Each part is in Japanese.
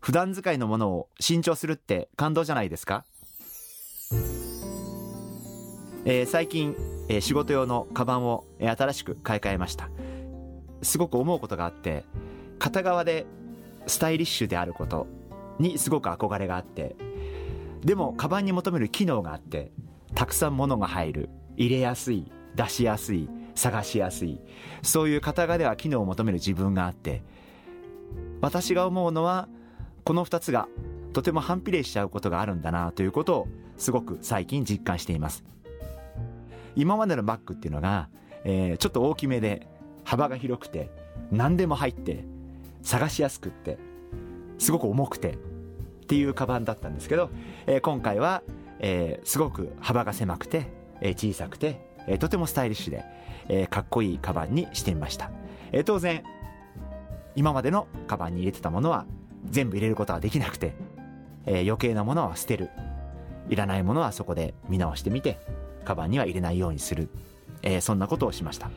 普段使いのものを新調するって感動じゃないですか、えー、最近、えー、仕事用のカバンを、えー、新しく買い替えました。すごく思うことがあって片側でスタイリッシュであることにすごく憧れがあってでもカバンに求める機能があってたくさん物が入る入れやすい出しやすい探しやすいそういう片側では機能を求める自分があって私が思うのはこの2つがとても反比例しちゃうことがあるんだなということをすごく最近実感しています。今までのバッグっていうのが、えー、ちょっと大きめで幅が広くて何でも入って探しやすくってすごく重くてっていうカバンだったんですけど、えー、今回は、えー、すごく幅が狭くて、えー、小さくて、えー、とてもスタイリッシュで、えー、かっこいいカバンにしてみました、えー、当然今までのカバンに入れてたものは全部入れることはできなくて、えー、余計なものは捨てる。いらないものはそこで見直してみてカバンには入れないようにする、えー、そんなことをしました。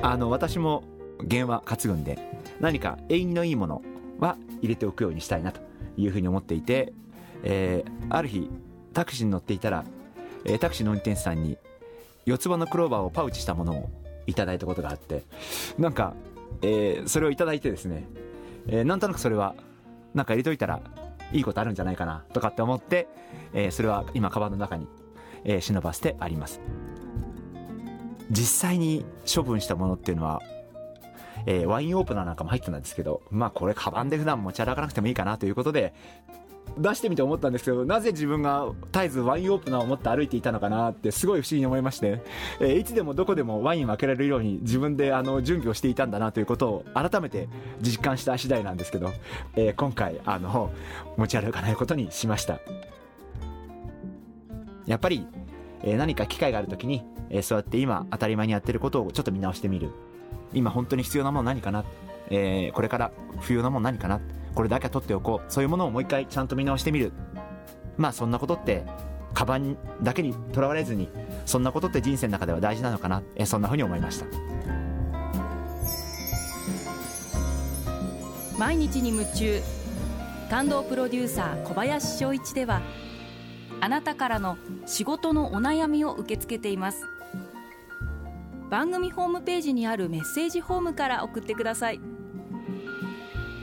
あの私も弦は担ぐんで何か縁起のいいものは入れておくようにしたいなというふうに思っていて、えー、ある日タクシーに乗っていたら、えー、タクシーの運転手さんに四つ葉のクローバーをパウチしたものをいただいたことがあってなんか、えー、それをいただいてですねえー、なんとなくそれはなんか入れといたらいいことあるんじゃないかなとかって思って、えー、それは今カバンの中に、えー、忍ばせてあります。実際に処分したものっていうのは、えー、ワインオープナーなんかも入ってたんですけどまあこれカバンで普段持ち歩かなくてもいいかなということで出してみて思ったんですけどなぜ自分が絶えずワインオープナーを持って歩いていたのかなってすごい不思議に思いまして、えー、いつでもどこでもワインを開けられるように自分であの準備をしていたんだなということを改めて実感した次第なんですけど、えー、今回あの持ち歩かないことにしました。やっぱり、えー、何か機会がある時に、えそうやって今当たり前にやってることをちょっと見直してみる。今本当に必要なもの何かな、えこれから不要なもの何かな？これだけは取っておこう。そういうものをもう一回ちゃんと見直してみる。まあそんなことってカバンだけにとらわれずにそんなことって人生の中では大事なのかな。えそんなふうに思いました。毎日に夢中。感動プロデューサー小林翔一ではあなたからの仕事のお悩みを受け付けています。番組ホームページにあるメッセージフォームから送ってください。